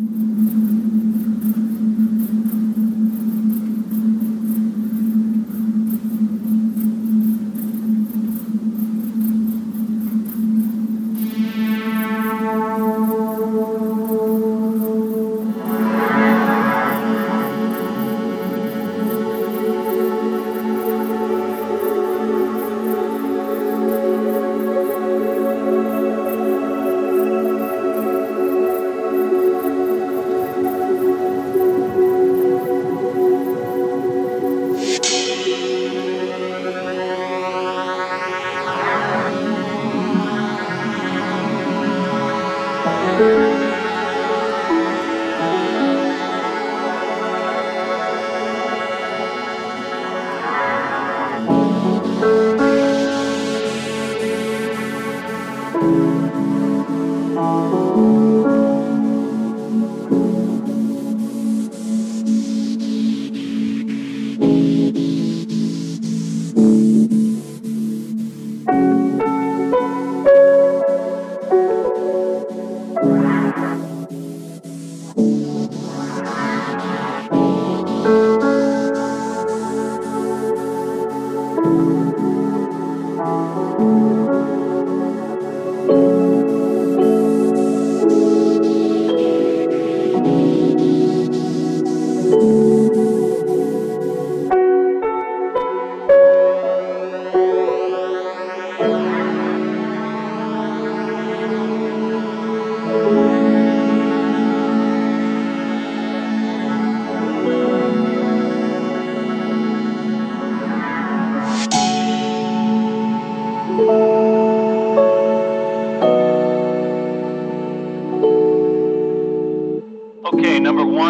フフフフ。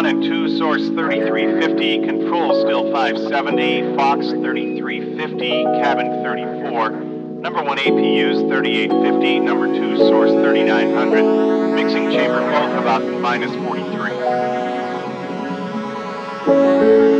Okay, number one and two, source 3350, control still 570, Fox 3350, cabin 34. Number one APUs 3850, number two, source 3900, mixing chamber both about minus 43.